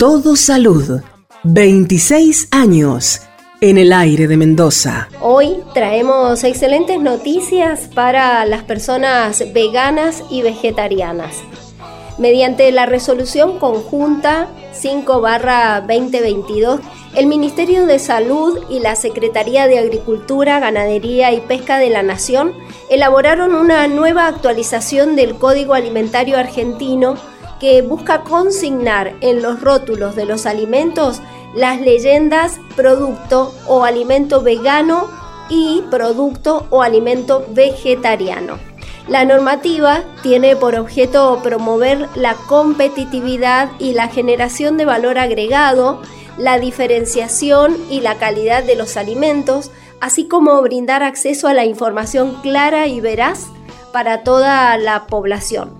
Todo Salud. 26 años en el aire de Mendoza. Hoy traemos excelentes noticias para las personas veganas y vegetarianas. Mediante la resolución conjunta 5-2022, el Ministerio de Salud y la Secretaría de Agricultura, Ganadería y Pesca de la Nación elaboraron una nueva actualización del Código Alimentario Argentino que busca consignar en los rótulos de los alimentos las leyendas producto o alimento vegano y producto o alimento vegetariano. La normativa tiene por objeto promover la competitividad y la generación de valor agregado, la diferenciación y la calidad de los alimentos, así como brindar acceso a la información clara y veraz para toda la población.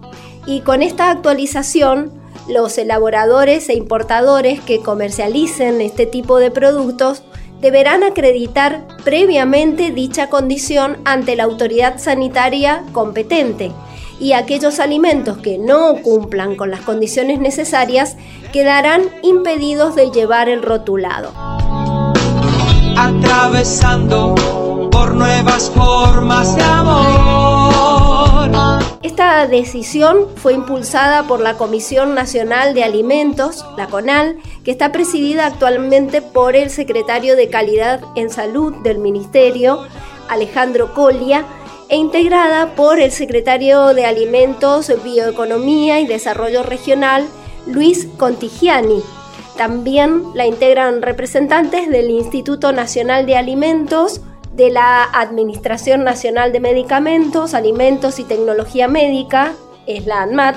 Y con esta actualización, los elaboradores e importadores que comercialicen este tipo de productos deberán acreditar previamente dicha condición ante la autoridad sanitaria competente y aquellos alimentos que no cumplan con las condiciones necesarias quedarán impedidos de llevar el rotulado. Atravesando por nuevas formas de amor. Esta decisión fue impulsada por la Comisión Nacional de Alimentos, la CONAL, que está presidida actualmente por el secretario de Calidad en Salud del Ministerio, Alejandro Colia, e integrada por el secretario de Alimentos, Bioeconomía y Desarrollo Regional, Luis Contigiani. También la integran representantes del Instituto Nacional de Alimentos, de la Administración Nacional de Medicamentos, Alimentos y Tecnología Médica, es la ANMAT,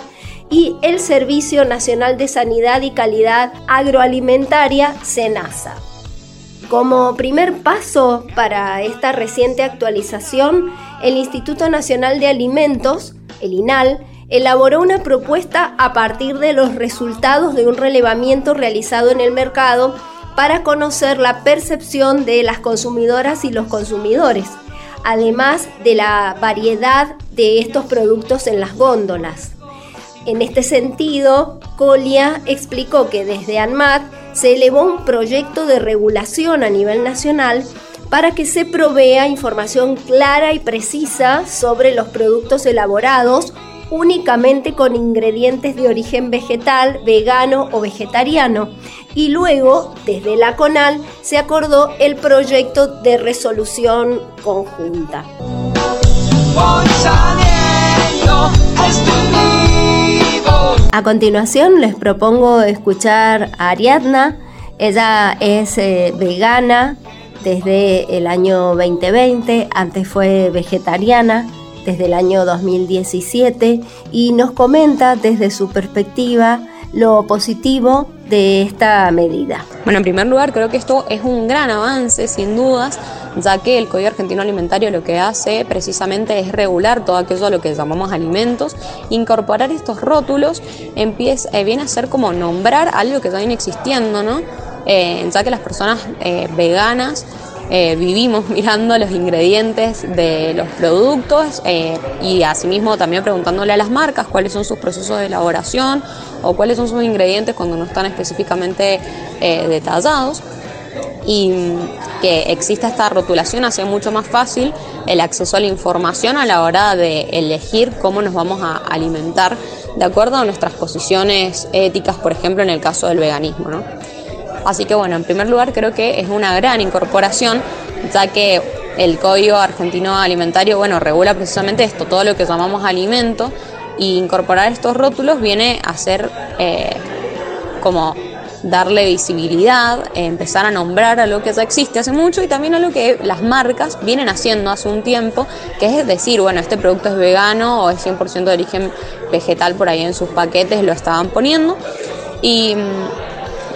y el Servicio Nacional de Sanidad y Calidad Agroalimentaria, SENASA. Como primer paso para esta reciente actualización, el Instituto Nacional de Alimentos, el INAL, elaboró una propuesta a partir de los resultados de un relevamiento realizado en el mercado para conocer la percepción de las consumidoras y los consumidores, además de la variedad de estos productos en las góndolas. En este sentido, Colia explicó que desde ANMAT se elevó un proyecto de regulación a nivel nacional para que se provea información clara y precisa sobre los productos elaborados únicamente con ingredientes de origen vegetal, vegano o vegetariano. Y luego, desde la CONAL, se acordó el proyecto de resolución conjunta. A continuación les propongo escuchar a Ariadna. Ella es eh, vegana desde el año 2020, antes fue vegetariana desde el año 2017 y nos comenta desde su perspectiva lo positivo de esta medida. Bueno, en primer lugar, creo que esto es un gran avance, sin dudas, ya que el Código Argentino Alimentario lo que hace precisamente es regular todo aquello a lo que llamamos alimentos. Incorporar estos rótulos empieza, eh, viene a ser como nombrar algo que ya viene existiendo, ¿no? Eh, ya que las personas eh, veganas eh, vivimos mirando los ingredientes de los productos eh, y asimismo también preguntándole a las marcas cuáles son sus procesos de elaboración o cuáles son sus ingredientes cuando no están específicamente eh, detallados. Y mm, que exista esta rotulación hace mucho más fácil el acceso a la información a la hora de elegir cómo nos vamos a alimentar de acuerdo a nuestras posiciones éticas, por ejemplo, en el caso del veganismo. ¿no? Así que bueno, en primer lugar creo que es una gran incorporación, ya que el Código Argentino Alimentario, bueno, regula precisamente esto, todo lo que llamamos alimento, y incorporar estos rótulos viene a ser eh, como darle visibilidad, empezar a nombrar a lo que ya existe hace mucho y también a lo que las marcas vienen haciendo hace un tiempo, que es decir, bueno, este producto es vegano o es 100% de origen vegetal por ahí en sus paquetes, lo estaban poniendo. Y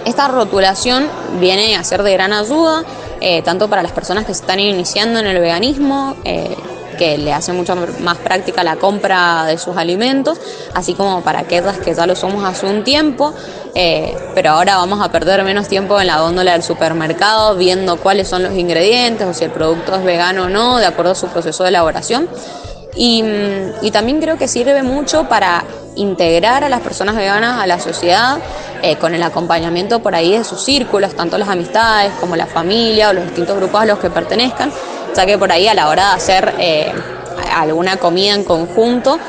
esta rotulación viene a ser de gran ayuda, eh, tanto para las personas que se están iniciando en el veganismo, eh, que le hace mucho más práctica la compra de sus alimentos, así como para aquellas que ya lo somos hace un tiempo, eh, pero ahora vamos a perder menos tiempo en la góndola del supermercado viendo cuáles son los ingredientes o si el producto es vegano o no, de acuerdo a su proceso de elaboración. Y, mm, y, también creo que sirve mucho para integrar a las personas veganas a la sociedad eh, con el acompañamiento por ahí de sus círculos, tanto las amistades como la familia o los distintos grupos a los que pertenezcan, ya que por ahí a la hora de hacer eh, alguna comida en conjunto,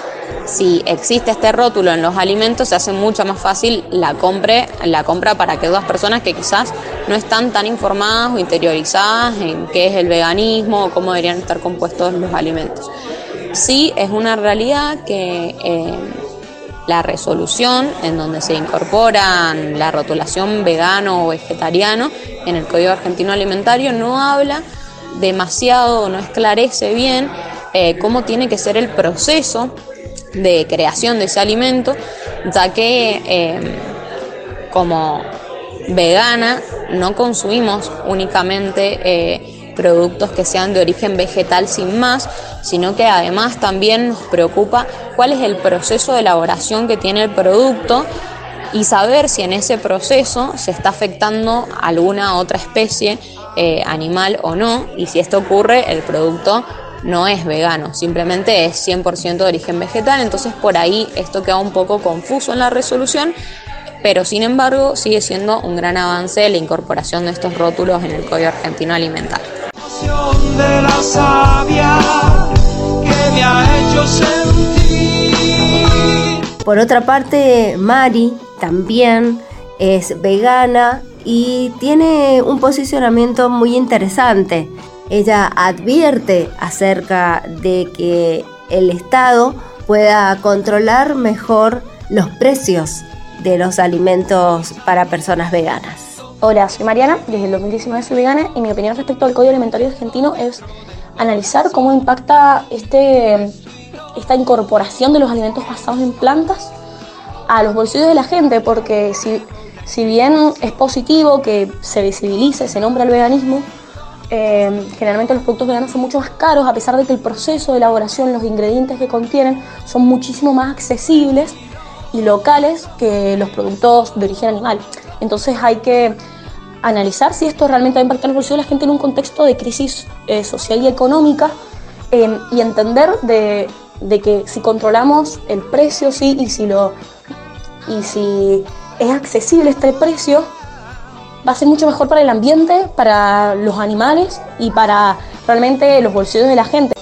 si existe este rótulo en los alimentos, se hace mucho más fácil la, compre, la compra para que dos personas que quizás no están tan informadas o interiorizadas en qué es el veganismo o cómo deberían estar compuestos los alimentos. Sí, es una realidad que eh, la resolución en donde se incorporan la rotulación vegano o vegetariano en el Código Argentino Alimentario no habla demasiado no esclarece bien eh, cómo tiene que ser el proceso de creación de ese alimento, ya que eh, como vegana no consumimos únicamente productos que sean de origen vegetal sin más, sino que además también nos preocupa cuál es el proceso de elaboración que tiene el producto y saber si en ese proceso se está afectando alguna otra especie eh, animal o no, y si esto ocurre, el producto no es vegano, simplemente es 100% de origen vegetal, entonces por ahí esto queda un poco confuso en la resolución, pero sin embargo sigue siendo un gran avance la incorporación de estos rótulos en el Código Argentino Alimentario. Por otra parte, Mari también es vegana y tiene un posicionamiento muy interesante. Ella advierte acerca de que el Estado pueda controlar mejor los precios de los alimentos para personas veganas. Hola, soy Mariana, desde el 2019 soy vegana y mi opinión respecto al Código Alimentario Argentino es analizar cómo impacta este, esta incorporación de los alimentos basados en plantas a los bolsillos de la gente, porque si, si bien es positivo que se visibilice, se nombre el veganismo, eh, generalmente los productos veganos son mucho más caros, a pesar de que el proceso de elaboración, los ingredientes que contienen, son muchísimo más accesibles y locales que los productos de origen animal. Entonces hay que analizar si esto realmente va a impactar en los bolsillos de la gente en un contexto de crisis eh, social y económica eh, y entender de, de, que si controlamos el precio sí, y, si lo, y si es accesible este precio, va a ser mucho mejor para el ambiente, para los animales y para realmente los bolsillos de la gente.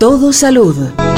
Todo salud.